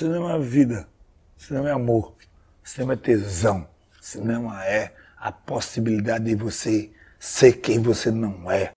Cinema é vida, cinema é amor, cinema é tesão, cinema é a possibilidade de você ser quem você não é.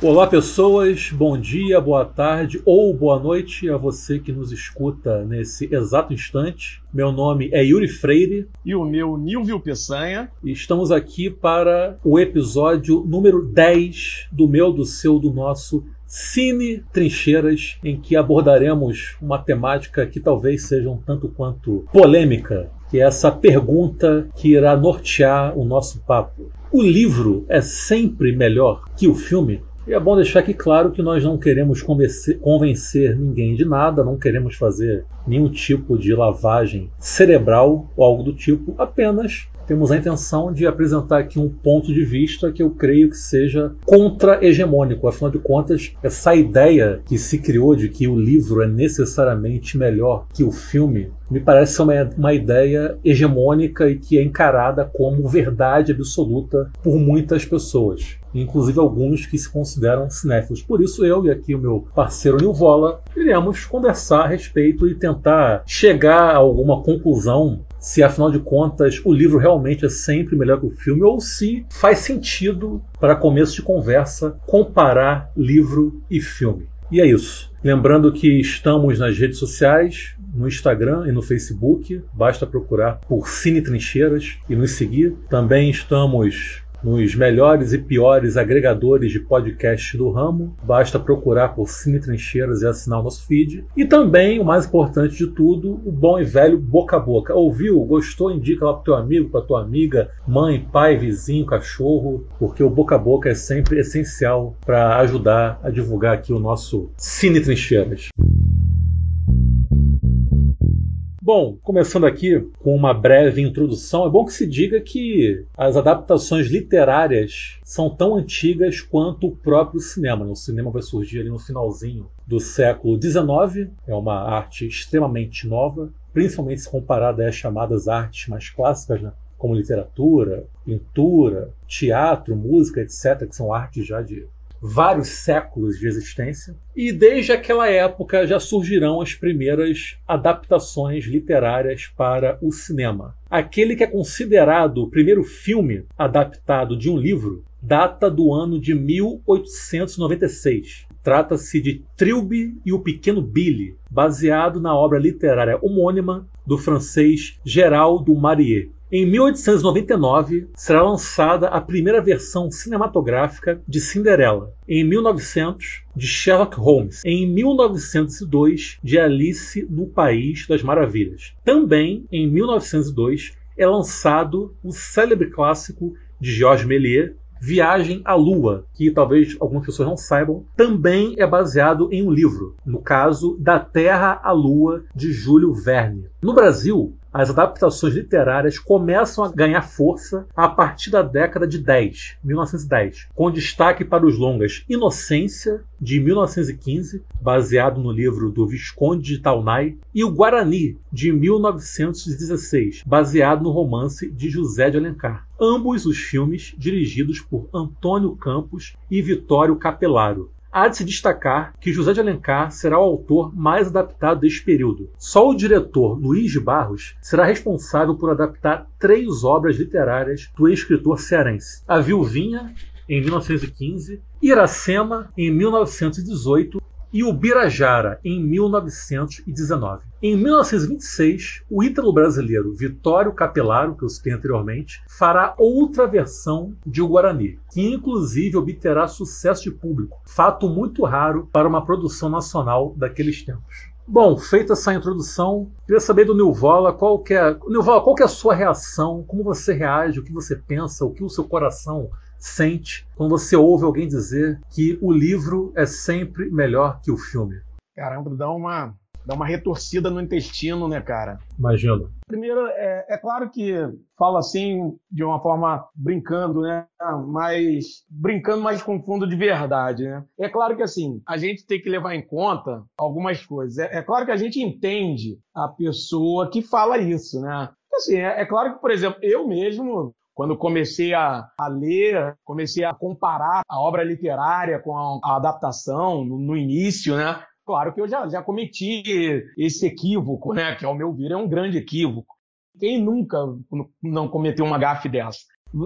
Olá, pessoas. Bom dia, boa tarde ou boa noite a você que nos escuta nesse exato instante. Meu nome é Yuri Freire. E o meu, Nilvio Peçanha. E estamos aqui para o episódio número 10 do meu, do seu, do nosso Cine Trincheiras, em que abordaremos uma temática que talvez seja um tanto quanto polêmica, que é essa pergunta que irá nortear o nosso papo. O livro é sempre melhor que o filme? E é bom deixar aqui claro que nós não queremos convencer, convencer, ninguém de nada, não queremos fazer nenhum tipo de lavagem cerebral ou algo do tipo, apenas temos a intenção de apresentar aqui um ponto de vista que eu creio que seja contra-hegemônico. Afinal de contas, essa ideia que se criou de que o livro é necessariamente melhor que o filme me parece uma, uma ideia hegemônica e que é encarada como verdade absoluta por muitas pessoas inclusive alguns que se consideram cinéfilos. Por isso, eu e aqui o meu parceiro Nilvola iremos conversar a respeito e tentar chegar a alguma conclusão se afinal de contas o livro realmente é sempre melhor que o filme ou se faz sentido para começo de conversa comparar livro e filme. E é isso. Lembrando que estamos nas redes sociais, no Instagram e no Facebook, basta procurar por Cine Trincheiras e nos seguir. Também estamos nos melhores e piores agregadores de podcast do ramo. Basta procurar por Cine Trincheiras e assinar o nosso feed. E também, o mais importante de tudo, o bom e velho boca a boca. Ouviu? Gostou? Indica lá pro teu amigo, pra tua amiga, mãe, pai, vizinho, cachorro, porque o boca a boca é sempre essencial para ajudar a divulgar aqui o nosso Cine Trincheiras. Bom, começando aqui com uma breve introdução, é bom que se diga que as adaptações literárias são tão antigas quanto o próprio cinema. O cinema vai surgir ali no finalzinho do século XIX, é uma arte extremamente nova, principalmente se comparada às chamadas artes mais clássicas, né? como literatura, pintura, teatro, música, etc., que são artes já de vários séculos de existência, e desde aquela época já surgirão as primeiras adaptações literárias para o cinema. Aquele que é considerado o primeiro filme adaptado de um livro data do ano de 1896. Trata-se de Trilby e o Pequeno Billy, baseado na obra literária homônima do francês Gérald du Maurier. Em 1899, será lançada a primeira versão cinematográfica de Cinderela. Em 1900, de Sherlock Holmes. Em 1902, de Alice no País das Maravilhas. Também, em 1902, é lançado o célebre clássico de Georges Méliès, Viagem à Lua, que talvez algumas pessoas não saibam, também é baseado em um livro, no caso Da Terra à Lua, de Júlio Verne. No Brasil, as adaptações literárias começam a ganhar força a partir da década de 10, 1910, com destaque para os longas Inocência, de 1915, baseado no livro do Visconde de Taunay, e o Guarani, de 1916, baseado no romance de José de Alencar. Ambos os filmes dirigidos por Antônio Campos e Vitório Capelaro, Há de se destacar que José de Alencar será o autor mais adaptado deste período. Só o diretor Luiz de Barros será responsável por adaptar três obras literárias do escritor cearense: A Viuvinha, em 1915, Iracema, em 1918 e o Birajara, em 1919. Em 1926, o ítalo brasileiro Vitório Capelaro, que eu citei anteriormente, fará outra versão de O Guarani, que inclusive obterá sucesso de público, fato muito raro para uma produção nacional daqueles tempos. Bom, feita essa introdução, queria saber do Nilvola qual que é, Nilvola, qual que é a sua reação, como você reage, o que você pensa, o que o seu coração sente quando você ouve alguém dizer que o livro é sempre melhor que o filme? Caramba, dá uma, dá uma retorcida no intestino, né, cara? Imagino. Primeiro, é, é claro que fala assim de uma forma brincando, né? Mas brincando, mas com fundo de verdade, né? É claro que assim, a gente tem que levar em conta algumas coisas. É, é claro que a gente entende a pessoa que fala isso, né? Assim, é, é claro que, por exemplo, eu mesmo quando comecei a, a ler, comecei a comparar a obra literária com a, a adaptação no, no início, né? Claro que eu já, já cometi esse equívoco, né? Que ao meu ver é um grande equívoco. Quem nunca não cometeu uma gafe dessa?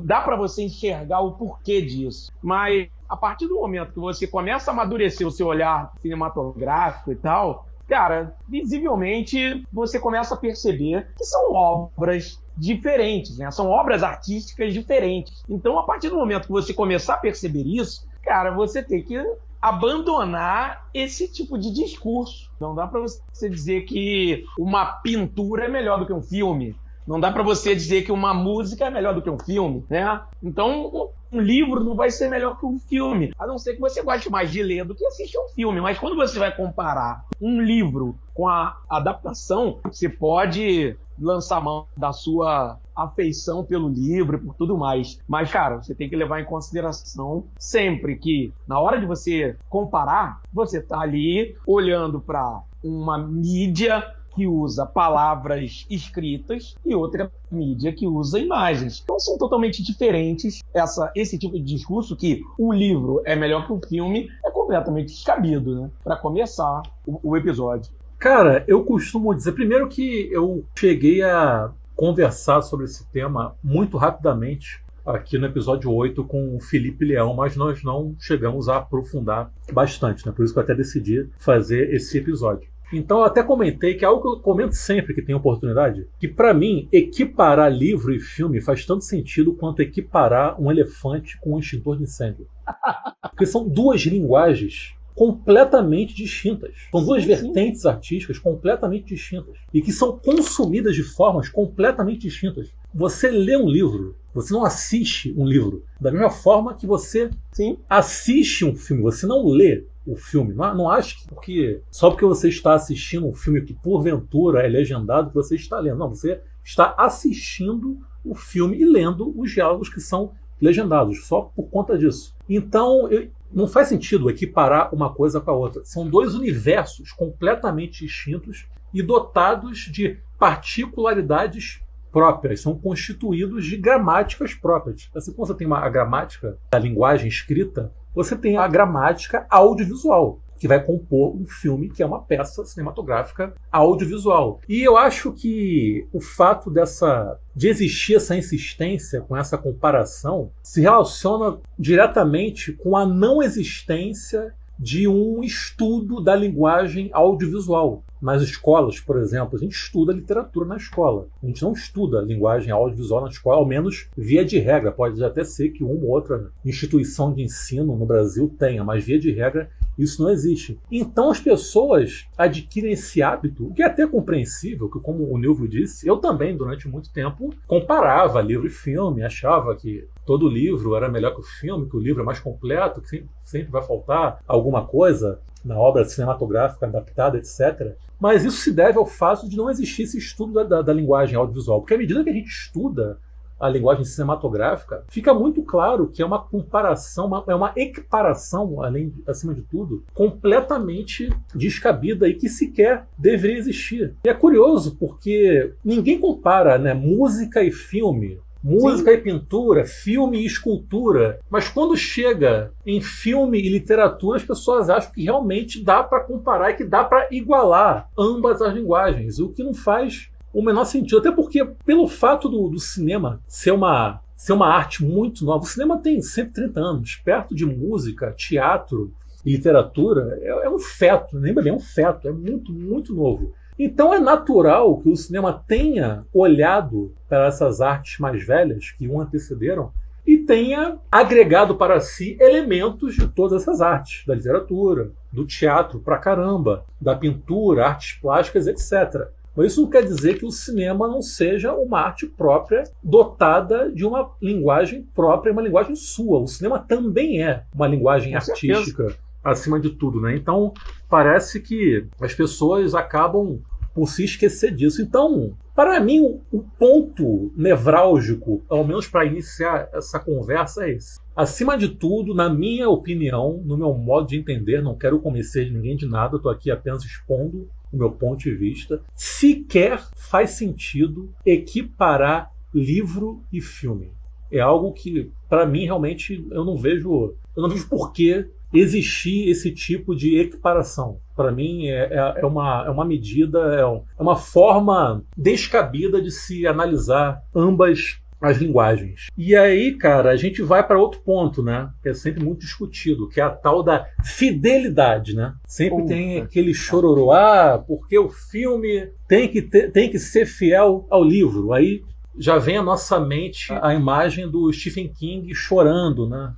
Dá para você enxergar o porquê disso. Mas a partir do momento que você começa a amadurecer o seu olhar cinematográfico e tal, cara, visivelmente você começa a perceber que são obras diferentes, né? São obras artísticas diferentes. Então, a partir do momento que você começar a perceber isso, cara, você tem que abandonar esse tipo de discurso. Não dá para você dizer que uma pintura é melhor do que um filme. Não dá para você dizer que uma música é melhor do que um filme, né? Então, um livro não vai ser melhor que um filme, a não ser que você goste mais de ler do que assistir um filme. Mas quando você vai comparar um livro com a adaptação, você pode lançar mão da sua afeição pelo livro e por tudo mais. Mas, cara, você tem que levar em consideração sempre que, na hora de você comparar, você tá ali olhando para uma mídia que usa palavras escritas e outra mídia que usa imagens. Então são totalmente diferentes. Essa, esse tipo de discurso que o livro é melhor que o filme é completamente descabido, né? Para começar o, o episódio. Cara, eu costumo dizer primeiro que eu cheguei a conversar sobre esse tema muito rapidamente aqui no episódio 8 com o Felipe Leão, mas nós não chegamos a aprofundar bastante, né? Por isso que eu até decidi fazer esse episódio. Então eu até comentei que é algo que eu comento sempre que tenho oportunidade, que para mim equiparar livro e filme faz tanto sentido quanto equiparar um elefante com um extintor de incêndio. Porque são duas linguagens completamente distintas. São duas sim, vertentes sim. artísticas completamente distintas e que são consumidas de formas completamente distintas. Você lê um livro, você não assiste um livro da mesma forma que você sim. assiste um filme. Você não lê o filme. Não, não acho que porque, só porque você está assistindo um filme que porventura é legendado que você está lendo. Não, você está assistindo o filme e lendo os diálogos que são legendados, só por conta disso. Então, eu, não faz sentido equiparar uma coisa com a outra. São dois universos completamente distintos e dotados de particularidades próprias, são constituídos de gramáticas próprias. Assim como você tem uma, a gramática da linguagem escrita, você tem a gramática audiovisual, que vai compor um filme que é uma peça cinematográfica audiovisual. E eu acho que o fato dessa de existir essa insistência com essa comparação se relaciona diretamente com a não existência de um estudo da linguagem audiovisual. Nas escolas, por exemplo, a gente estuda literatura na escola. A gente não estuda linguagem audiovisual na escola, ao menos via de regra. Pode até ser que uma ou outra instituição de ensino no Brasil tenha, mas via de regra isso não existe. Então as pessoas adquirem esse hábito, o que é até compreensível, que como o Nilvio disse, eu também durante muito tempo comparava livro e filme, achava que todo livro era melhor que o filme, que o livro é mais completo, que sempre vai faltar alguma coisa na obra cinematográfica adaptada, etc. Mas isso se deve ao fato de não existir esse estudo da, da, da linguagem audiovisual. Porque à medida que a gente estuda a linguagem cinematográfica, fica muito claro que é uma comparação, uma, é uma equiparação, além, acima de tudo, completamente descabida e que sequer deveria existir. E é curioso porque ninguém compara né, música e filme. Música Sim. e pintura, filme e escultura. Mas quando chega em filme e literatura, as pessoas acham que realmente dá para comparar e que dá para igualar ambas as linguagens, o que não faz o menor sentido. Até porque, pelo fato do, do cinema ser uma, ser uma arte muito nova, o cinema tem 130 anos, perto de música, teatro e literatura, é, é um feto, lembra bem, é um feto, é muito, muito novo. Então é natural que o cinema tenha olhado para essas artes mais velhas que o antecederam e tenha agregado para si elementos de todas essas artes, da literatura, do teatro pra caramba, da pintura, artes plásticas, etc. Mas isso não quer dizer que o cinema não seja uma arte própria, dotada de uma linguagem própria, uma linguagem sua. O cinema também é uma linguagem Com artística. Certeza acima de tudo, né? Então parece que as pessoas acabam por se esquecer disso. Então, para mim, o ponto nevrálgico, ao menos para iniciar essa conversa, é esse. Acima de tudo, na minha opinião, no meu modo de entender, não quero convencer ninguém de nada, estou aqui apenas expondo o meu ponto de vista, sequer faz sentido equiparar livro e filme. é algo que, para mim, realmente, eu não vejo. Eu não vejo por que existir esse tipo de equiparação. Para mim, é, é, é, uma, é uma medida, é, um, é uma forma descabida de se analisar ambas as linguagens. E aí, cara, a gente vai para outro ponto, né? Que é sempre muito discutido, que é a tal da fidelidade, né? Sempre tem aquele chororô, ah, porque o filme tem que, ter, tem que ser fiel ao livro. Aí já vem à nossa mente a imagem do Stephen King chorando, né?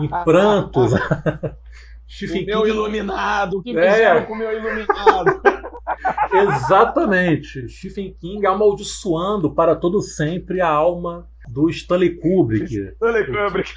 em prantos. Stephen o meu King... iluminado, o que é. fizeram com o meu iluminado? Exatamente. Stephen King amaldiçoando para todo sempre a alma do Stanley Kubrick. Stanley Kubrick.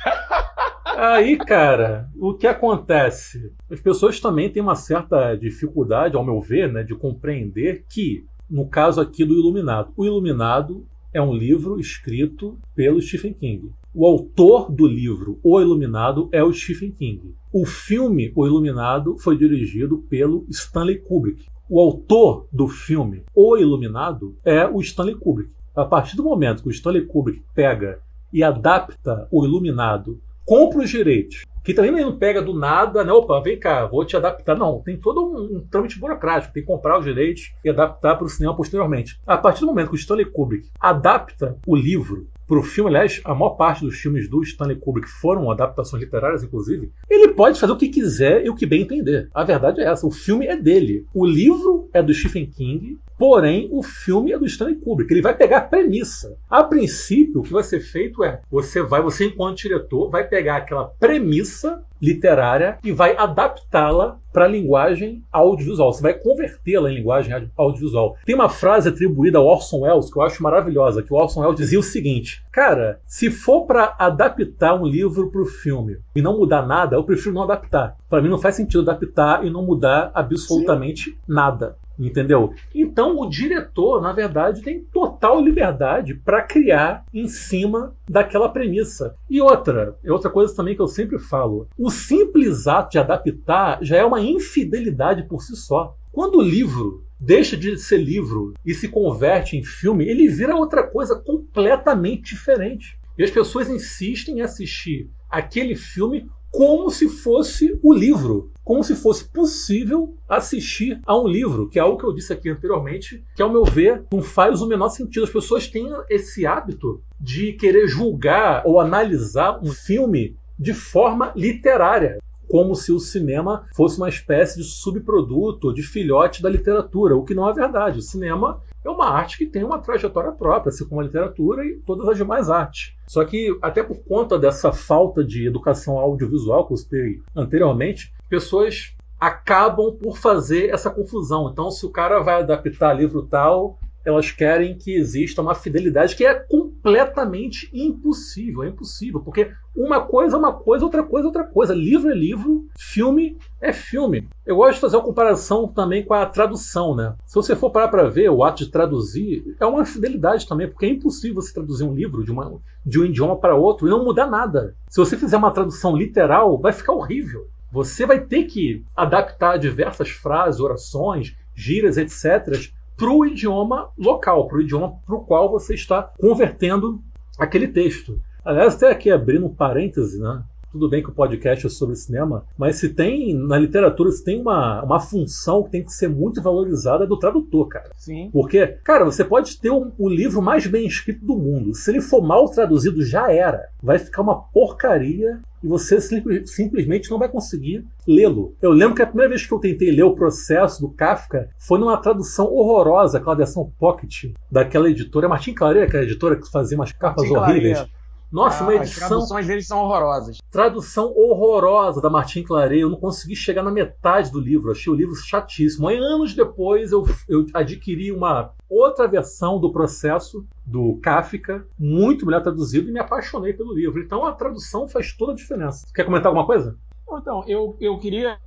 Aí, cara, o que acontece? As pessoas também têm uma certa dificuldade, ao meu ver, né, de compreender que, no caso aqui do Iluminado, o Iluminado é um livro escrito pelo Stephen King. O autor do livro O Iluminado é o Stephen King. O filme O Iluminado foi dirigido pelo Stanley Kubrick. O autor do filme O Iluminado é o Stanley Kubrick. A partir do momento que o Stanley Kubrick pega e adapta O Iluminado, compra os direitos que também não pega do nada, né? Opa, vem cá, vou te adaptar. Não, tem todo um, um trâmite burocrático, tem que comprar os direitos e adaptar para o cinema posteriormente. A partir do momento que o Stanley Kubrick adapta o livro para o filme, aliás, a maior parte dos filmes do Stanley Kubrick foram adaptações literárias, inclusive, ele pode fazer o que quiser e o que bem entender. A verdade é essa, o filme é dele. O livro é do Stephen King, porém o filme é do Stanley Kubrick. Ele vai pegar a premissa. A princípio, o que vai ser feito é, você vai, você enquanto diretor, vai pegar aquela premissa literária e vai adaptá-la para a linguagem audiovisual. Você vai convertê-la em linguagem audiovisual. Tem uma frase atribuída ao Orson Welles que eu acho maravilhosa, que o Orson Welles dizia o seguinte: Cara, se for para adaptar um livro para o filme e não mudar nada, eu prefiro não adaptar. Para mim não faz sentido adaptar e não mudar absolutamente Sim. nada. Entendeu? Então o diretor, na verdade, tem total liberdade para criar em cima daquela premissa. E outra, é outra coisa também que eu sempre falo: o simples ato de adaptar já é uma infidelidade por si só. Quando o livro deixa de ser livro e se converte em filme, ele vira outra coisa completamente diferente. E as pessoas insistem em assistir aquele filme como se fosse o livro, como se fosse possível assistir a um livro, que é algo que eu disse aqui anteriormente, que ao meu ver não faz o menor sentido. As pessoas têm esse hábito de querer julgar ou analisar um filme de forma literária como se o cinema fosse uma espécie de subproduto, de filhote da literatura, o que não é verdade. O cinema é uma arte que tem uma trajetória própria, assim como a literatura e todas as demais artes. Só que, até por conta dessa falta de educação audiovisual que eu citei anteriormente, pessoas acabam por fazer essa confusão. Então, se o cara vai adaptar livro tal, elas querem que exista uma fidelidade que é completamente impossível. É impossível, porque uma coisa é uma coisa, outra coisa é outra coisa. Livro é livro, filme é filme. Eu gosto de fazer uma comparação também com a tradução, né? Se você for parar para ver, o ato de traduzir é uma fidelidade também, porque é impossível você traduzir um livro de, uma, de um idioma para outro e não mudar nada. Se você fizer uma tradução literal, vai ficar horrível. Você vai ter que adaptar diversas frases, orações, gírias, etc., para o idioma local, para o idioma para o qual você está convertendo aquele texto. Aliás, até aqui abrindo um parêntese, né? Tudo bem que o podcast é sobre cinema, mas se tem, na literatura, se tem uma, uma função que tem que ser muito valorizada é do tradutor, cara. Sim. Porque, cara, você pode ter o, o livro mais bem escrito do mundo. Se ele for mal traduzido, já era. Vai ficar uma porcaria e você simplesmente não vai conseguir lê-lo. Eu lembro que a primeira vez que eu tentei ler o processo do Kafka foi numa tradução horrorosa, aquela versão pocket daquela editora, Martin Claret, aquela editora que fazia umas capas Martin horríveis. Claret. Nossa, ah, uma edição. As traduções deles são horrorosas. Tradução horrorosa da Martin Claret. Eu não consegui chegar na metade do livro. Achei o livro chatíssimo. Aí, anos depois, eu, eu adquiri uma outra versão do processo do Kafka, muito melhor traduzido, e me apaixonei pelo livro. Então, a tradução faz toda a diferença. Quer comentar alguma coisa? Então, eu, eu queria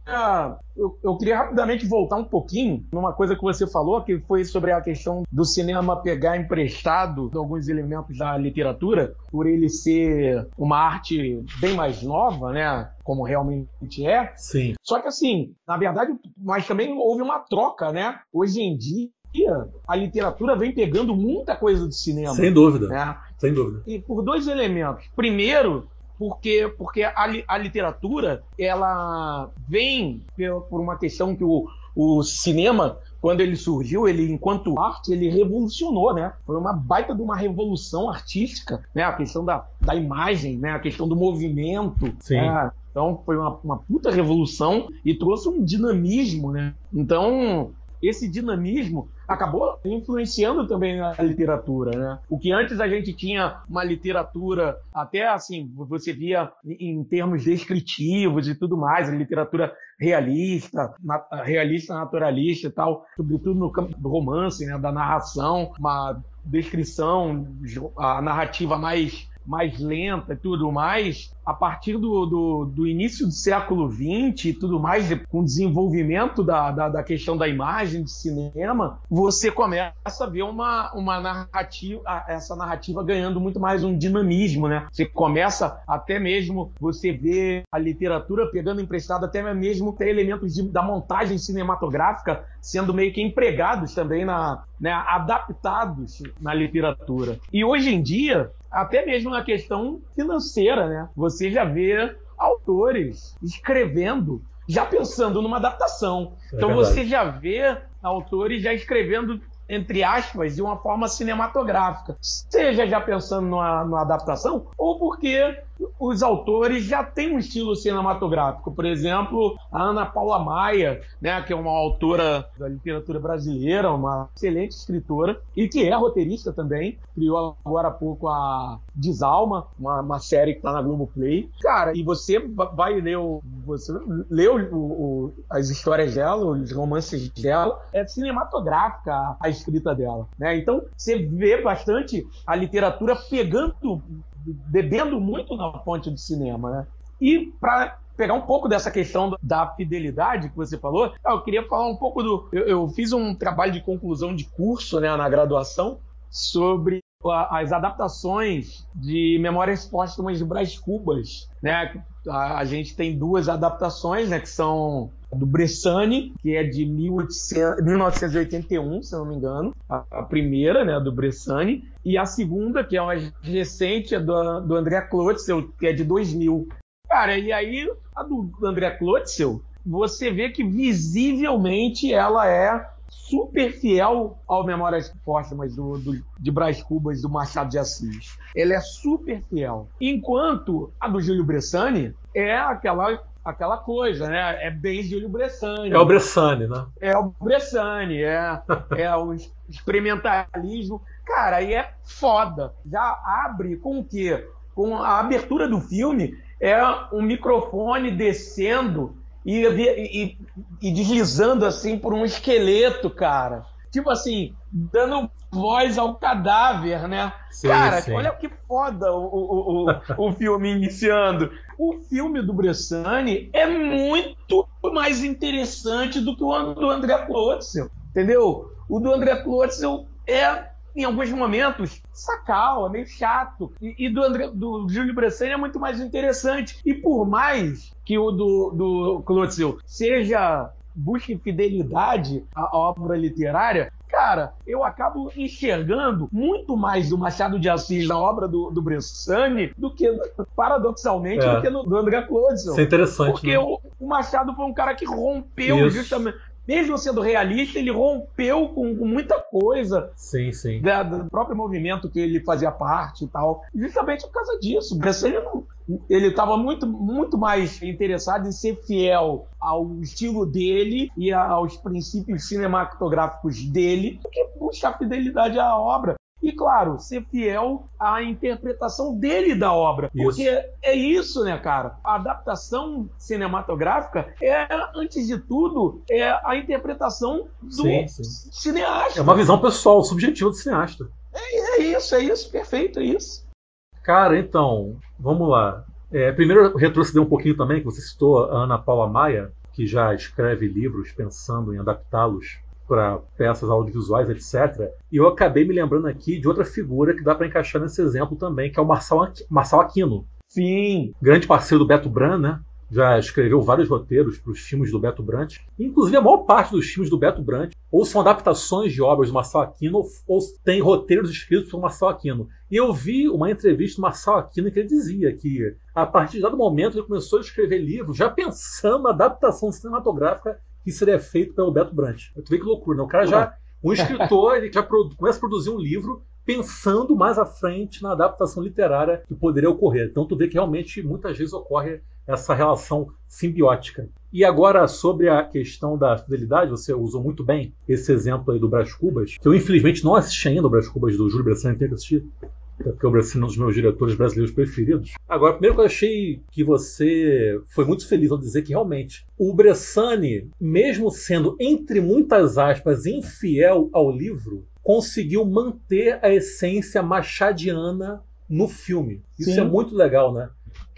eu, eu, queria rapidamente voltar um pouquinho numa coisa que você falou, que foi sobre a questão do cinema pegar emprestado alguns elementos da literatura, por ele ser uma arte bem mais nova, né? Como realmente é. Sim. Só que assim, na verdade, mas também houve uma troca, né? Hoje em dia a literatura vem pegando muita coisa do cinema. Sem dúvida. Né? sem dúvida. E por dois elementos. Primeiro, porque, porque a, a literatura ela vem por uma questão que o, o cinema quando ele surgiu, ele enquanto arte, ele revolucionou, né? Foi uma baita de uma revolução artística, né? A questão da, da imagem, né? A questão do movimento. Sim. Né? Então foi uma, uma puta revolução e trouxe um dinamismo, né? Então esse dinamismo acabou influenciando também a literatura, né? O que antes a gente tinha uma literatura até assim, você via em termos descritivos e tudo mais, a literatura realista, realista naturalista e tal, sobretudo no campo do romance, né, da narração, uma descrição, a narrativa mais mais lenta e tudo mais, a partir do, do, do, início do século XX e tudo mais, com o desenvolvimento da, da, da, questão da imagem de cinema, você começa a ver uma, uma narrativa, essa narrativa ganhando muito mais um dinamismo, né? Você começa até mesmo, você vê a literatura pegando emprestado até mesmo até elementos de, da montagem cinematográfica sendo meio que empregados também na, né, adaptados na literatura. E hoje em dia, até mesmo na questão financeira, né? Você já vê autores escrevendo, já pensando numa adaptação. É então verdade. você já vê autores já escrevendo entre aspas, de uma forma cinematográfica. Seja já pensando numa, numa, adaptação, ou porque os autores já têm um estilo cinematográfico. Por exemplo, a Ana Paula Maia, né, que é uma autora da literatura brasileira, uma excelente escritora, e que é roteirista também, criou agora há pouco a Desalma, uma, uma série que está na Globoplay. Cara, e você vai ler, o, você lê o, o, as histórias dela, os romances dela, é cinematográfica a escrita dela. Né? Então, você vê bastante a literatura pegando bebendo muito na fonte do cinema, né? E para pegar um pouco dessa questão da fidelidade que você falou, eu queria falar um pouco do. Eu, eu fiz um trabalho de conclusão de curso né, na graduação sobre as adaptações de Memórias Póstumas de Brás Cubas, né? A, a, gente tem duas adaptações, né? Que são do Bressani, que é de 1800, 1981, se não me engano, a, a, primeira, né, do Bressani, e a segunda, que é mais recente, é do, do André Klotzel, que é de 2000. Cara, e aí a do André Klotzel, você vê que visivelmente ela é super fiel ao Memórias Póstumas do, do, de Brás Cubas do Machado de Assis. Ele é super fiel. Enquanto a do Júlio Bressani é aquela aquela coisa, né? É bem Júlio Bressani. É o Bressani, né? É o Bressani, é, é o experimentalismo. Cara, aí é foda. Já abre com o quê? Com a abertura do filme é um microfone descendo e, e, e, deslizando assim por um esqueleto, cara. Tipo assim, dando voz ao cadáver, né? Sim, cara, sim. olha que foda o, o, o, o filme iniciando. O filme do Bressani é muito mais interessante do que o do André Klotzel, entendeu? O do André Klotzel é em alguns momentos, sacal, é meio chato. E, e do, André, do Júlio Bressani é muito mais interessante. E por mais que o do, do Clotzel seja busque fidelidade à obra literária, cara, eu acabo enxergando muito mais do Machado de Assis na obra do, do Bressani do que, paradoxalmente, é. do que no do André Clodson. Isso é interessante. Porque né? o, o, Machado foi um cara que rompeu Isso. justamente mesmo sendo realista, ele rompeu com, com muita coisa sim, sim. Da, do próprio movimento que ele fazia parte e tal. Justamente por causa disso. Bressan ele estava muito, muito mais interessado em ser fiel ao estilo dele e aos princípios cinematográficos dele do que buscar fidelidade à obra. E, claro, ser fiel à interpretação dele da obra. Isso. Porque é isso, né, cara? A adaptação cinematográfica é, antes de tudo, é a interpretação do sim, sim. cineasta. É uma visão pessoal, subjetiva do cineasta. É, é isso, é isso, perfeito, é isso. Cara, então, vamos lá. É, primeiro, retroceder um pouquinho também, que você citou a Ana Paula Maia, que já escreve livros pensando em adaptá-los para peças audiovisuais, etc. E eu acabei me lembrando aqui de outra figura que dá para encaixar nesse exemplo também, que é o Marçal, Marçal Aquino. Sim. Grande parceiro do Beto Bran, né? já escreveu vários roteiros para os filmes do Beto Brant. Inclusive, a maior parte dos filmes do Beto Brant ou são adaptações de obras do Marcel Aquino ou tem roteiros escritos por Marcel Aquino. E eu vi uma entrevista do Marcel Aquino que ele dizia que, a partir de dado momento, ele começou a escrever livros já pensando na adaptação cinematográfica que seria feito pelo Beto Brant. Tu vê que loucura, né? O cara já, um escritor, ele já começa a produzir um livro pensando mais à frente na adaptação literária que poderia ocorrer. Então tu vê que realmente muitas vezes ocorre essa relação simbiótica. E agora sobre a questão da fidelidade, você usou muito bem esse exemplo aí do Brás Cubas, que eu infelizmente não assisti ainda o Brás Cubas do Júlio Bressani, tenho que assistir, porque o Bressani é um dos meus diretores brasileiros preferidos. Agora, primeiro que eu achei que você foi muito feliz ao dizer que realmente o Bressani, mesmo sendo entre muitas aspas infiel ao livro, conseguiu manter a essência machadiana no filme. Isso Sim. é muito legal, né?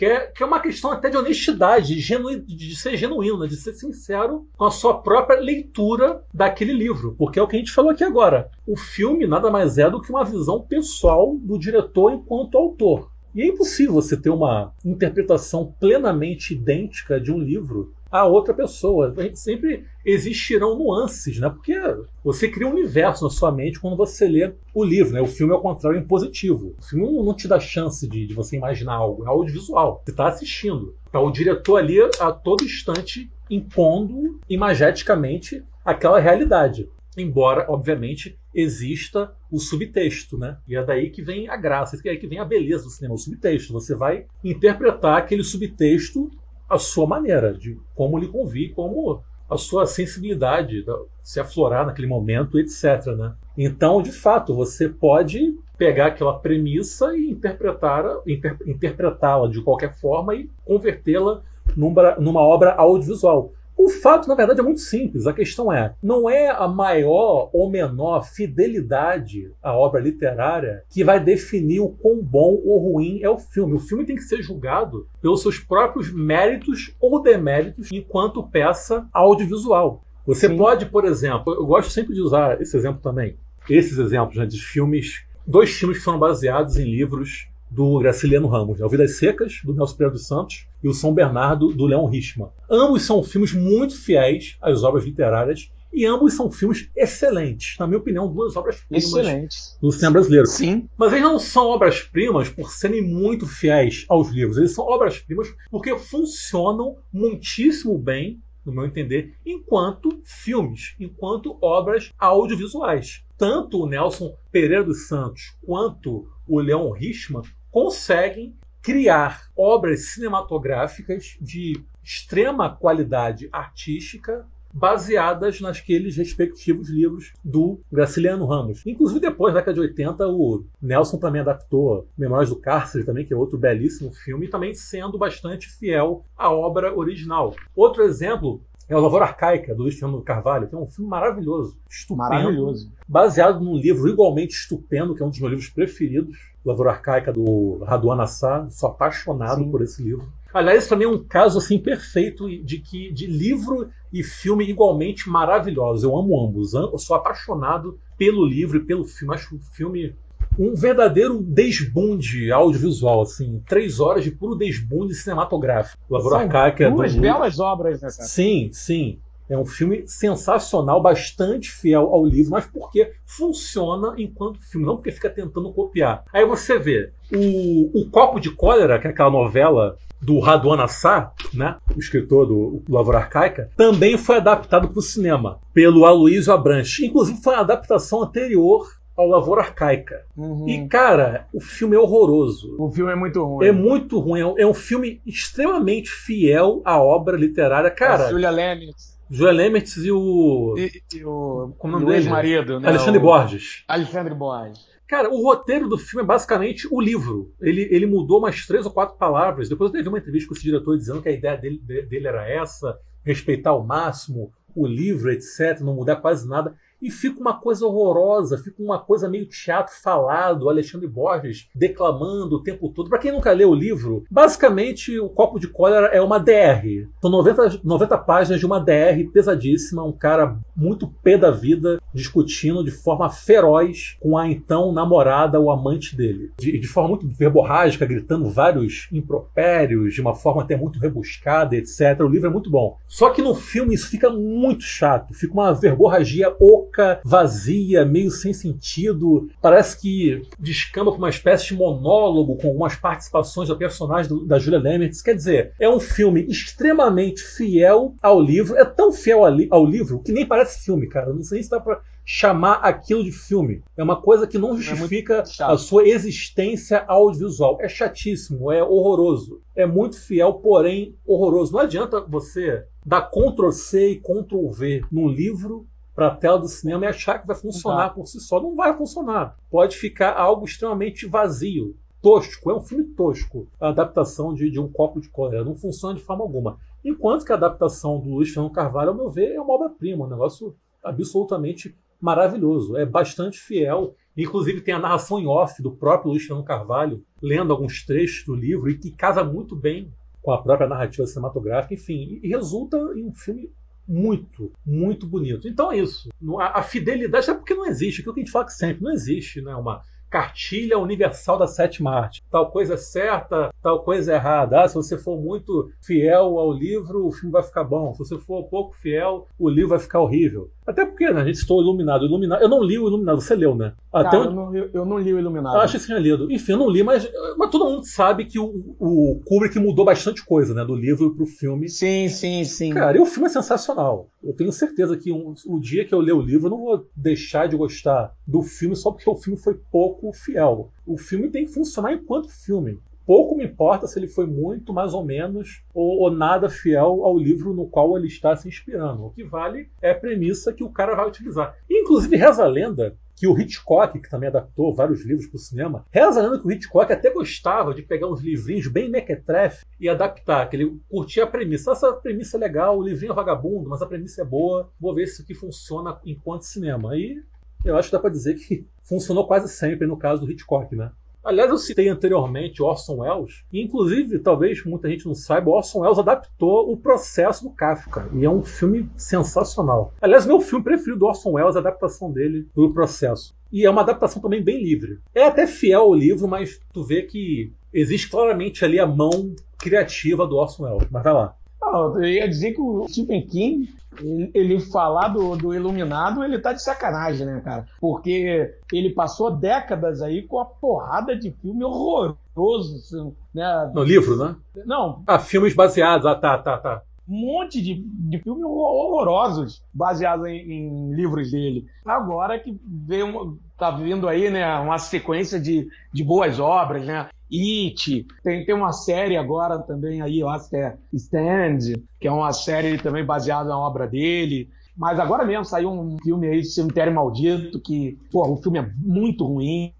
Que é, que é uma questão até de honestidade, de, genu, de ser genuíno, de ser sincero com a sua própria leitura daquele livro. Porque é o que a gente falou aqui agora. O filme nada mais é do que uma visão pessoal do diretor enquanto autor. E é impossível você ter uma interpretação plenamente idêntica de um livro a outra pessoa. A gente sempre existirão nuances, né? Porque você cria um universo na sua mente quando você lê o livro, né? O filme, ao contrário, é impositivo. O filme não, te dá chance de, de você imaginar algo, é audiovisual. Você está assistindo. Tá o diretor ali a todo instante impondo imageticamente aquela realidade. Embora, obviamente, exista o subtexto, né? E é daí que vem a graça, é daí que vem a beleza do cinema, o subtexto. Você vai interpretar aquele subtexto à sua maneira, de como lhe convir, como a sua sensibilidade se aflorar naquele momento, etc. Né? Então, de fato, você pode pegar aquela premissa e interpretar, inter, interpretá-la de qualquer forma e convertê-la numa, numa obra audiovisual. O fato, na verdade, é muito simples. A questão é: não é a maior ou menor fidelidade à obra literária que vai definir o quão bom ou ruim é o filme. O filme tem que ser julgado pelos seus próprios méritos ou deméritos enquanto peça audiovisual. Você Sim. pode, por exemplo, eu gosto sempre de usar esse exemplo também, esses exemplos né, de filmes, dois filmes que foram baseados em livros do Graciliano Ramos, né? O Vidas Secas, do Nelson Pereira dos Santos, e o São Bernardo, do Leão Richman. Ambos são filmes muito fiéis às obras literárias e ambos são filmes excelentes. Na minha opinião, duas obras-primas do cinema brasileiro. Sim. Mas eles não são obras-primas por serem muito fiéis aos livros. Eles são obras-primas porque funcionam muitíssimo bem, no meu entender, enquanto filmes, enquanto obras audiovisuais. Tanto o Nelson Pereira dos Santos quanto o Leon Richman conseguem criar obras cinematográficas de extrema qualidade artística baseadas naqueles respectivos livros do Graciliano Ramos. Inclusive depois, na década de 80, o Nelson também adaptou Memórias do Cárcere também, que é outro belíssimo filme, também sendo bastante fiel à obra original. Outro exemplo é o Lavoura Arcaica, do Luiz Fernando Carvalho, que é um filme maravilhoso, estupendo, maravilhoso. baseado num livro igualmente estupendo, que é um dos meus livros preferidos, Lavoura Arcaica, do Raduan Assar. Sou apaixonado Sim. por esse livro. Aliás, para mim é um caso assim perfeito de que de livro e filme igualmente maravilhosos. Eu amo ambos. Eu sou apaixonado pelo livro e pelo filme. Acho o filme um verdadeiro desbunde audiovisual, assim, três horas de puro desbunde cinematográfico. Lavoura Arcaica. Duas do... belas obras, né, cara? Sim, sim. É um filme sensacional, bastante fiel ao livro, mas porque funciona enquanto filme, não porque fica tentando copiar. Aí você vê o, o Copo de Cólera, que é aquela novela do Raduan Assar, né, o escritor do Lavoura Arcaica, também foi adaptado para o cinema pelo Aloysio Abranches. Inclusive foi uma adaptação anterior ao Lavoura Arcaica. Uhum. E, cara, o filme é horroroso. O filme é muito ruim. É muito ruim. É um filme extremamente fiel à obra literária. Cara. A Julia Lemons. Julia Lemons e o. E, e o. Como o ex-marido, né? Alexandre o... Borges. Alexandre Borges. Cara, o roteiro do filme é basicamente o livro. Ele, ele mudou umas três ou quatro palavras. Depois eu teve uma entrevista com esse diretor dizendo que a ideia dele, dele era essa: respeitar ao máximo o livro, etc., não mudar quase nada e fica uma coisa horrorosa, fica uma coisa meio teatro falado, Alexandre Borges declamando o tempo todo. Para quem nunca leu o livro, basicamente o Copo de Cólera é uma DR. São 90, 90 páginas de uma DR pesadíssima, um cara muito pé da vida, discutindo de forma feroz com a então namorada ou amante dele. De, de forma muito verborrágica, gritando vários impropérios, de uma forma até muito rebuscada, etc. O livro é muito bom. Só que no filme isso fica muito chato. Fica uma verborragia oca, vazia, meio sem sentido. Parece que descamba para uma espécie de monólogo com algumas participações da personagem do, da Julia Lemmertz. Quer dizer, é um filme extremamente fiel ao livro. É tão fiel ao, ao livro que nem parece filme, cara. Não sei se dá pra chamar aquilo de filme. É uma coisa que não é justifica é a sua existência audiovisual. É chatíssimo, é horroroso. É muito fiel, porém horroroso. Não adianta você dar Ctrl C e Ctrl V num livro para a tela do cinema e achar que vai funcionar por si só. Não vai funcionar. Pode ficar algo extremamente vazio. Tosco, é um filme tosco. A adaptação de, de um copo de cólera não funciona de forma alguma. Enquanto que a adaptação do Luiz Fernando Carvalho, ao meu ver, é uma obra-prima, um negócio absolutamente maravilhoso. É bastante fiel. Inclusive tem a narração em off do próprio Luiz Fernando Carvalho, lendo alguns trechos do livro, e que casa muito bem com a própria narrativa cinematográfica, enfim, e resulta em um filme muito, muito bonito. Então é isso. A, fidelidade é porque não existe, aquilo que a gente fala que sempre, não existe né, uma cartilha universal da sétima arte. Tal coisa é certa, tal coisa é errada. Ah, se você for muito fiel ao livro, o filme vai ficar bom. Se você for pouco fiel, o livro vai ficar horrível. Até porque né, a gente estou iluminado. iluminado. Eu não li o Iluminado, você leu, né? Até Cara, eu, não, eu, não, li o Iluminado. Eu acho que você tinha lido. Enfim, eu não li, mas, mas todo mundo sabe que o, o Kubrick mudou bastante coisa, né? Do livro para o filme. Sim, sim, sim. Cara, e o filme é sensacional. Eu tenho certeza que um, o dia que eu ler o livro, eu não vou deixar de gostar do filme só porque o filme foi pouco fiel. O filme tem que funcionar enquanto filme pouco me importa se ele foi muito, mais ou menos, ou, ou, nada fiel ao livro no qual ele está se inspirando. O que vale é a premissa que o cara vai utilizar. inclusive, reza a lenda que o Hitchcock, que também adaptou vários livros para o cinema, reza que o Hitchcock até gostava de pegar uns livrinhos bem mequetrefe e adaptar, que ele curtia a premissa. Essa premissa é legal, o livrinho é vagabundo, mas a premissa é boa, vou ver se isso aqui funciona enquanto cinema. Aí eu acho que dá para dizer que funcionou quase sempre no caso do Hitchcock, né? Aliás, eu citei anteriormente Orson Welles, e inclusive, talvez muita gente não saiba, Orson Welles adaptou o processo do Kafka, e é um filme sensacional. Aliás, meu filme preferido do Orson Welles é a adaptação dele do processo. E é uma adaptação também bem livre. É até fiel ao livro, mas tu vê que existe claramente ali a mão criativa do Orson Welles. Mas vai lá. Eu ia dizer que o Stephen King ele, ele falar do, do Iluminado, ele tá de sacanagem, né, cara? Porque ele passou décadas aí com a porrada de filme horroroso, assim, né? No livro, né? Não. Ah, filmes baseados, ah, tá, tá, tá um monte de, de filmes horrorosos baseados em, em, livros dele. Agora que veio, tá vindo aí, né, uma sequência de, de boas obras, né? It, tem, tem uma série agora também aí, eu acho que é Stand, que é uma série também baseada na obra dele. Mas agora mesmo saiu um filme aí Cemitério Maldito, que, pô, o filme é muito ruim.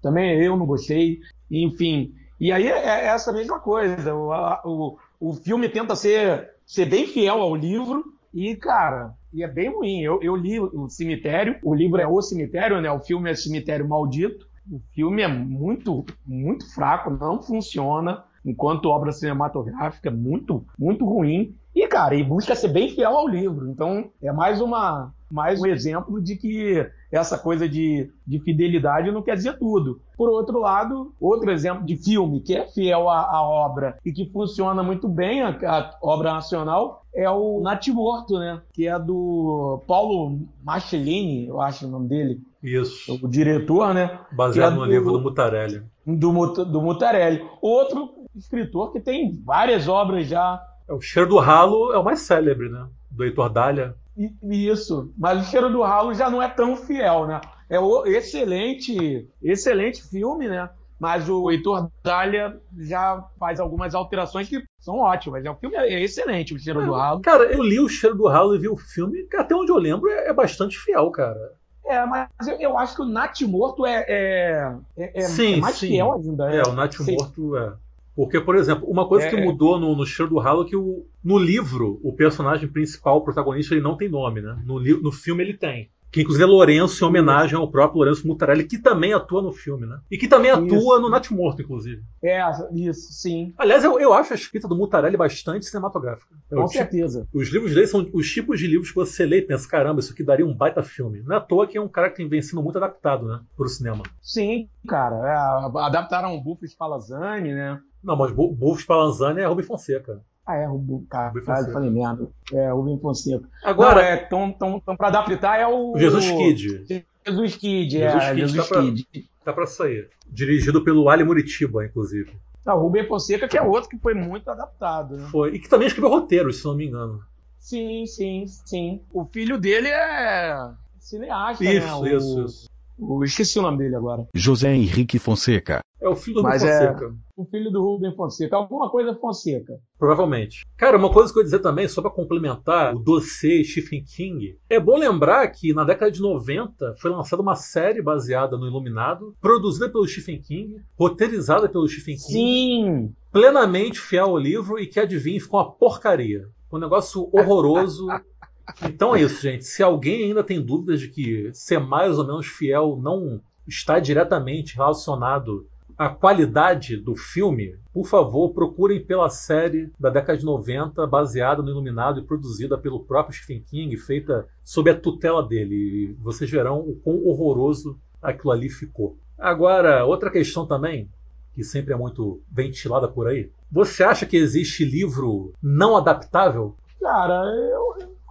Também eu não gostei. Enfim. E aí é, é essa mesma coisa. O, o, o filme tenta ser, ser bem fiel ao livro. E, cara, e é bem ruim. Eu, eu li o Cemitério, o livro é O Cemitério, né? O filme é Cemitério Maldito. O filme é muito, muito fraco, não funciona enquanto obra cinematográfica, muito, muito ruim. E, cara, e busca ser bem fiel ao livro. Então, é mais uma mais um exemplo de que essa coisa de, de fidelidade não quer dizer tudo. Por outro lado, outro exemplo de filme que é fiel à, à obra e que funciona muito bem, a, a obra nacional, é o Natimorto, né? Que é do Paulo Macellini, eu acho o nome dele. Isso. O diretor, né? Baseado é no do, livro do Mutarelli. Do, do Mutarelli. Outro escritor que tem várias obras já. É, o Cheiro do Ralo é o mais célebre, né? Do Heitor Dália. Isso, mas o Cheiro do Ralo já não é tão fiel, né? É um excelente, excelente filme, né? Mas o Heitor Dália já faz algumas alterações que são ótimas. É, o filme é excelente, o Cheiro é, do Ralo. Cara, eu li o Cheiro do Ralo e vi o filme, até onde eu lembro, é, é bastante fiel, cara. É, mas eu, eu, acho que o Nath Morto é, é, é, é sim, mais sim. fiel ainda. É, o Nath Morto é. Porque, por exemplo, uma coisa é, que mudou no, no Cheiro do Ralo é que o, no livro, o personagem principal, o protagonista, ele não tem nome, né? No, no filme ele tem. Que inclusive é Lourenço em homenagem ao próprio Lourenço Mutarelli, que também atua no filme, né? E que também atua Isso. no Nath Morto, inclusive. É, isso, sim. Aliás, eu, eu acho a escrita do Mutarelli bastante cinematográfica. É Com tipo- certeza. os livros dele são os tipos de livros que você lê e pensa, caramba, isso aqui daria um baita filme. Não é à toa que é um cara que tem vencido muito adaptado, né? Pro cinema. Sim, cara. É, adaptaram o Buffy Spallanzani, né? Não, mas Bu- Buffo Spallanzani é Rubem Fonseca. Ah, é, Rubem. Cara, Rubem Fonseca. falei merda. É, Rubem Fonseca. Agora, Não, é, tão, tão, tão pra adaptar é o. Jesus Kid. Jesus Kid, Jesus é. Kid Jesus tá pra- Kid. Tá pra sair. Dirigido pelo Ali Muritiba, inclusive. Não, o Rubem Fonseca, que é outro que foi muito adaptado, né? Foi. E que também escreveu roteiros, se não me engano. Sim, sim, sim. O filho dele é cineasta, Isso, né? O- isso, o- esqueci o nome dele agora. José Henrique Fonseca. É o filho do Rubem Mas é- Fonseca. O filho do Rubem Fonseca. Alguma coisa Fonseca. Provavelmente. Cara, uma coisa que eu ia dizer também, só pra complementar o dossiê Stephen King, é bom lembrar que na década de 90 foi lançada uma série baseada no Iluminado, produzida pelo Stephen King, roteirizada pelo Stephen King, Sim! plenamente fiel ao livro e que, adivinha, ficou uma porcaria. Um negócio horroroso. Então é isso, gente. Se alguém ainda tem dúvidas de que ser mais ou menos fiel não está diretamente relacionado à qualidade do filme, por favor, procurem pela série da década de 90, baseada no Iluminado e produzida pelo próprio Stephen King, feita sob a tutela dele. E vocês verão o quão horroroso aquilo ali ficou. Agora, outra questão também, que sempre é muito ventilada por aí. Você acha que existe livro não adaptável? Cara,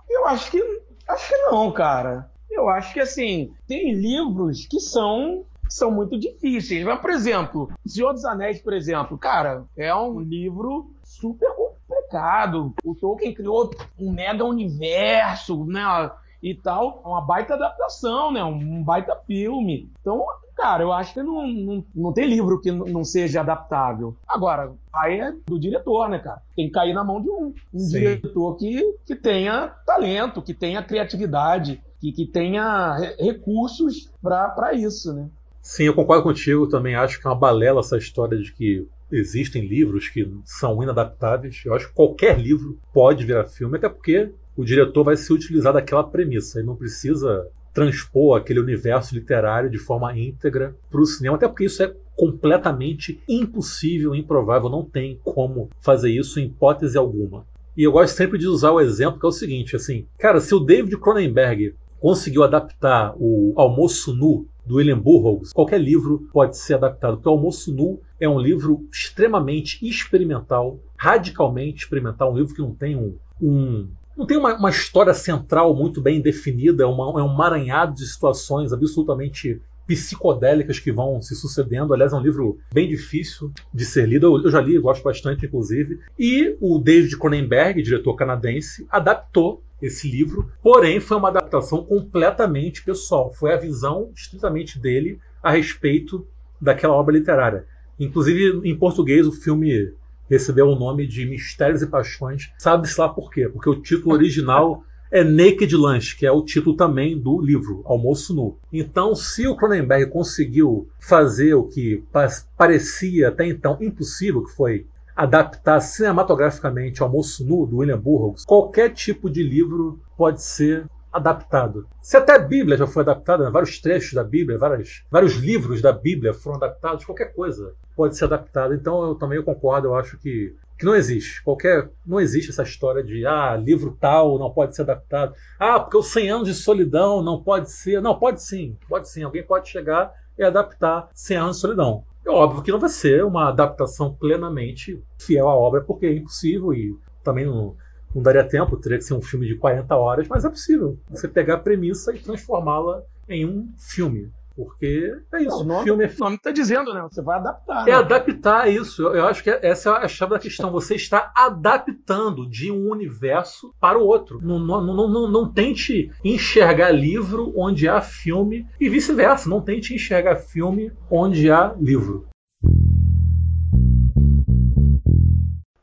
eu, acho que. Acho que não, cara. Eu acho que assim, tem livros que são. São muito difíceis. Mas, por exemplo, Senhor dos Anéis, por exemplo, cara, é um livro super complicado. O Tolkien criou um mega universo, né? E tal. É uma baita adaptação, né? Um baita filme. Então, cara, eu acho que não, não, não tem livro que não seja adaptável. Agora, aí é do diretor, né, cara? Tem que cair na mão de um, um Sim. diretor que, que tenha talento, que tenha criatividade, que, que tenha re- recursos para isso, né? Sim, eu concordo contigo. Também acho que é uma balela essa história de que existem livros que são inadaptáveis. Eu acho que qualquer livro pode virar filme, até porque o diretor vai se utilizar daquela premissa. Ele não precisa transpor aquele universo literário de forma íntegra para o cinema, até porque isso é completamente impossível, improvável, não tem como fazer isso em hipótese alguma. E eu gosto sempre de usar o exemplo que é o seguinte, assim, cara, se o David Cronenberg conseguiu adaptar o Almoço Nu do William Burroughs, qualquer livro pode ser adaptado, porque o Almoço Nu é um livro extremamente experimental, radicalmente experimental, um livro que não tem um, um não tem uma, uma história central muito bem definida, é, uma- é um maranhado de situações absolutamente psicodélicas que vão se sucedendo. Aliás, é um livro bem difícil de ser lido. Eu, eu já li, gosto bastante, inclusive. E o David Cronenberg, diretor canadense, adaptou esse livro, porém foi uma adaptação completamente pessoal. Foi a visão estritamente dele a respeito daquela obra literária. Inclusive, em português, o filme recebeu o nome de Mistérios e Paixões. Sabe-se lá por quê? Porque o título original é Naked Lunch, que é o título também do livro, Almoço Nu. Então, se o Cronenberg conseguiu fazer o que pa- parecia até então impossível, que foi adaptar cinematograficamente Almoço Nu, do William Burroughs, qualquer tipo de livro pode ser adaptado. Se até a Bíblia já foi adaptada, né? vários trechos da Bíblia, vários, vários livros da Bíblia foram adaptados, qualquer coisa pode ser adaptada. Então eu também concordo, eu acho que, que não existe. Qualquer. Não existe essa história de ah, livro tal não pode ser adaptado. Ah, porque os 100 anos de solidão não pode ser. Não, pode sim, pode sim. Alguém pode chegar e adaptar 100 anos de solidão. É óbvio que não vai ser uma adaptação plenamente fiel à obra, porque é impossível e também não, não daria tempo, teria que ser um filme de 40 horas, mas é possível você pegar a premissa e transformá-la em um filme. Porque é isso, o nome, filme é o nome tá dizendo, né? Você vai adaptar. é né? adaptar isso. Eu, eu acho que essa é a chave da questão. Você está adaptando de um universo para o outro. Não, não, não, não, não tente enxergar livro onde há filme e vice-versa. Não tente enxergar filme onde há livro.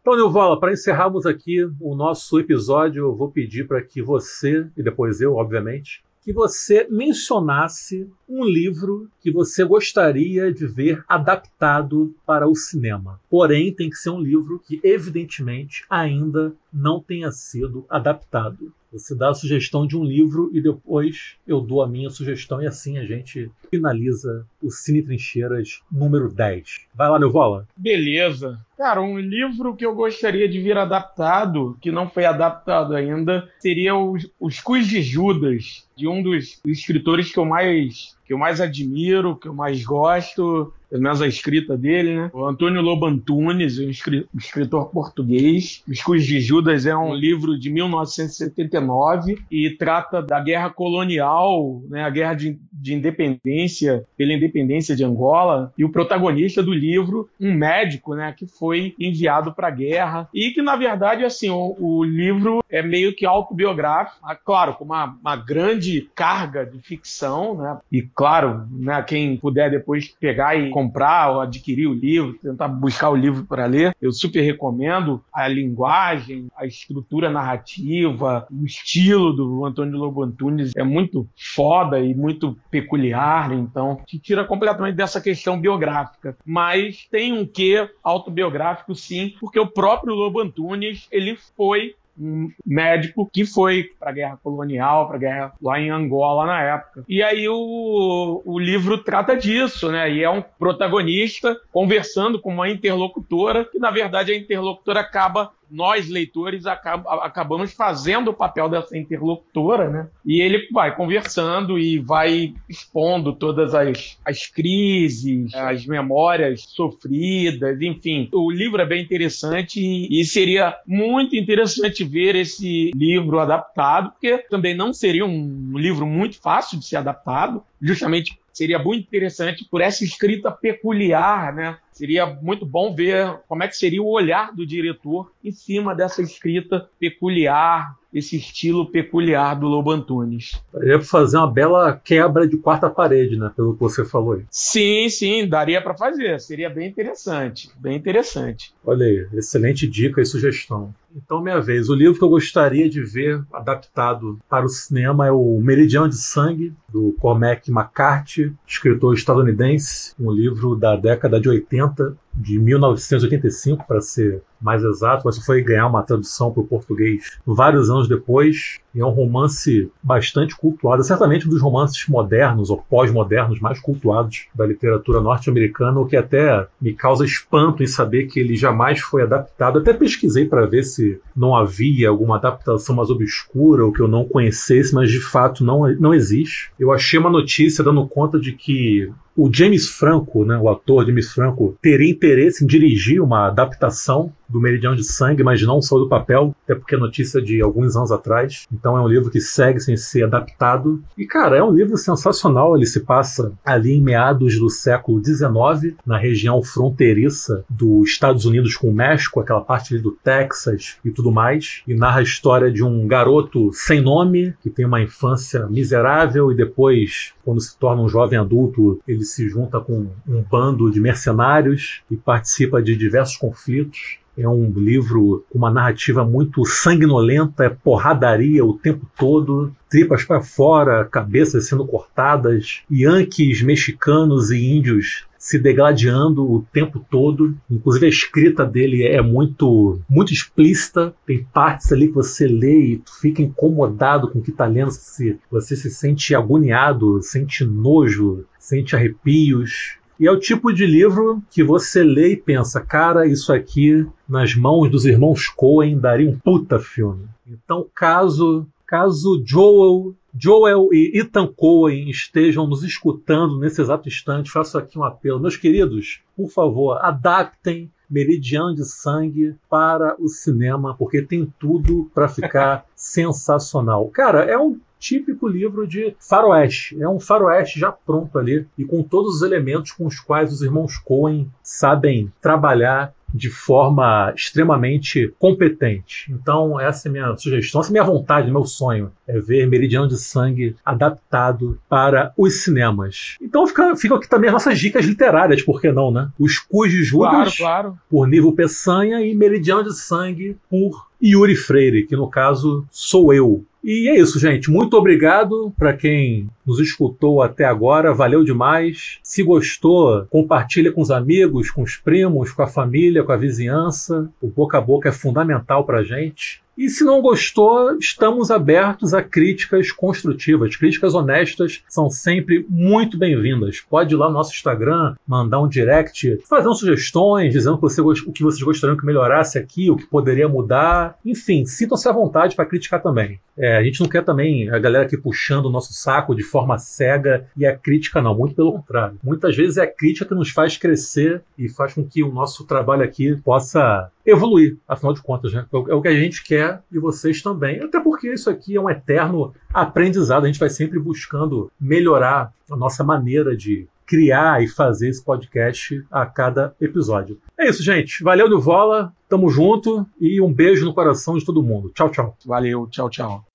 Então, Nilvala, para encerrarmos aqui o nosso episódio, eu vou pedir para que você, e depois eu, obviamente, que você mencionasse um livro que você gostaria de ver adaptado para o cinema. Porém, tem que ser um livro que, evidentemente, ainda não tenha sido adaptado. Você dá a sugestão de um livro e depois eu dou a minha sugestão e assim a gente finaliza o Cine Trincheiras número 10. Vai lá, Neuvola. Beleza. Cara, um livro que eu gostaria de vir adaptado, que não foi adaptado ainda, seria Os, Os Cus de Judas, de um dos escritores que eu mais que eu mais admiro, que eu mais gosto, pelo menos a escrita dele, né? O Antônio Lobo Antunes, um escritor português. Os Cus de Judas é um livro de 1979 e trata da guerra colonial, né? A guerra de, de independência, pela independência de Angola. E o protagonista do livro, um médico, né? Que foi enviado para a guerra e que, na verdade, assim, o, o livro é meio que autobiográfico, ah, claro, com uma, uma grande carga de ficção, né? E claro, né, quem puder depois pegar e comprar ou adquirir o livro, tentar buscar o livro para ler, eu super recomendo a linguagem, a estrutura narrativa, o estilo do Antônio Lobo Antunes é muito foda e muito peculiar, então te tira completamente dessa questão biográfica, mas tem um quê autobiográfico sim, porque o próprio Lobo Antunes, ele foi um médico que foi para a guerra colonial, para a guerra lá em Angola na época. E aí o, o livro trata disso, né? E é um protagonista conversando com uma interlocutora, que na verdade a interlocutora acaba nós, leitores, acabamos fazendo o papel dessa interlocutora, né? E ele vai conversando e vai expondo todas as, as crises, as memórias sofridas, enfim. O livro é bem interessante e seria muito interessante ver esse livro adaptado, porque também não seria um livro muito fácil de ser adaptado, justamente seria muito interessante por essa escrita peculiar, né? Seria muito bom ver como é que seria o olhar do diretor em cima dessa escrita peculiar, esse estilo peculiar do Lobo Antunes. Daria para fazer uma bela quebra de quarta parede, né? Pelo que você falou aí. Sim, sim, daria para fazer. Seria bem interessante, bem interessante. Olha aí, excelente dica e sugestão. Então, minha vez, o livro que eu gostaria de ver adaptado para o cinema é o Meridiano de Sangue, do Cormac McCarthy, escritor estadunidense, um livro da década de 80, out the de 1985, para ser mais exato, mas foi ganhar uma tradução para o português vários anos depois. E é um romance bastante cultuado, certamente um dos romances modernos ou pós-modernos mais cultuados da literatura norte-americana, o que até me causa espanto em saber que ele jamais foi adaptado. Até pesquisei para ver se não havia alguma adaptação mais obscura ou que eu não conhecesse, mas de fato não, não existe. Eu achei uma notícia dando conta de que o James Franco, né, o ator James Franco, teria interesse em dirigir uma adaptação do Meridiano de Sangue, mas não só do papel, até porque é notícia de alguns anos atrás. Então é um livro que segue sem ser adaptado. E, cara, é um livro sensacional. Ele se passa ali em meados do século XIX, na região fronteiriça dos Estados Unidos com o México, aquela parte ali do Texas e tudo mais. E narra a história de um garoto sem nome, que tem uma infância miserável e depois, quando se torna um jovem adulto, ele se junta com um bando de mercenários e participa de diversos conflitos. É um livro com uma narrativa muito sanguinolenta, é porradaria o tempo todo, tripas para fora, cabeças sendo cortadas, yankees mexicanos e índios se degladiando o tempo todo. Inclusive a escrita dele é muito muito explícita. Tem partes ali que você lê e tu fica incomodado com o que está lendo. Você, você se sente agoniado, sente nojo, sente arrepios. E é o tipo de livro que você lê e pensa, cara, isso aqui nas mãos dos irmãos Coen daria um puta filme. Então, caso caso Joel, Joel e Ethan Coen estejam nos escutando nesse exato instante, faço aqui um apelo, meus queridos, por favor, adaptem Meridiano de Sangue para o cinema, porque tem tudo para ficar sensacional. Cara, é um típico livro de faroeste. É um faroeste já pronto ali e com todos os elementos com os quais os irmãos Coen sabem trabalhar de forma extremamente competente. Então, essa é a minha sugestão, essa é a minha vontade, meu sonho, é ver Meridiano de Sangue adaptado para os cinemas. Então, fica, fica aqui também as nossas dicas literárias, por que não, né? Os de Judas, claro, claro. por Nível Peçanha, e Meridiano de Sangue, por Yuri Freire, que no caso sou eu. E é isso, gente. Muito obrigado para quem nos escutou até agora. Valeu demais. Se gostou, compartilha com os amigos, com os primos, com a família, com a vizinhança. O boca a boca é fundamental para gente. E se não gostou, estamos abertos a críticas construtivas. Críticas honestas são sempre muito bem-vindas. Pode ir lá no nosso Instagram, mandar um direct, fazendo sugestões, dizendo você, o que vocês gostariam que melhorasse aqui, o que poderia mudar. Enfim, sintam-se à vontade para criticar também. É, a gente não quer também a galera aqui puxando o nosso saco de forma cega e a crítica não, muito pelo contrário. Muitas vezes é a crítica que nos faz crescer e faz com que o nosso trabalho aqui possa evoluir, afinal de contas, né? É o que a gente quer e vocês também. Até porque isso aqui é um eterno aprendizado, a gente vai sempre buscando melhorar a nossa maneira de criar e fazer esse podcast a cada episódio. É isso, gente. Valeu, Nivola. Tamo junto e um beijo no coração de todo mundo. Tchau, tchau. Valeu, tchau, tchau.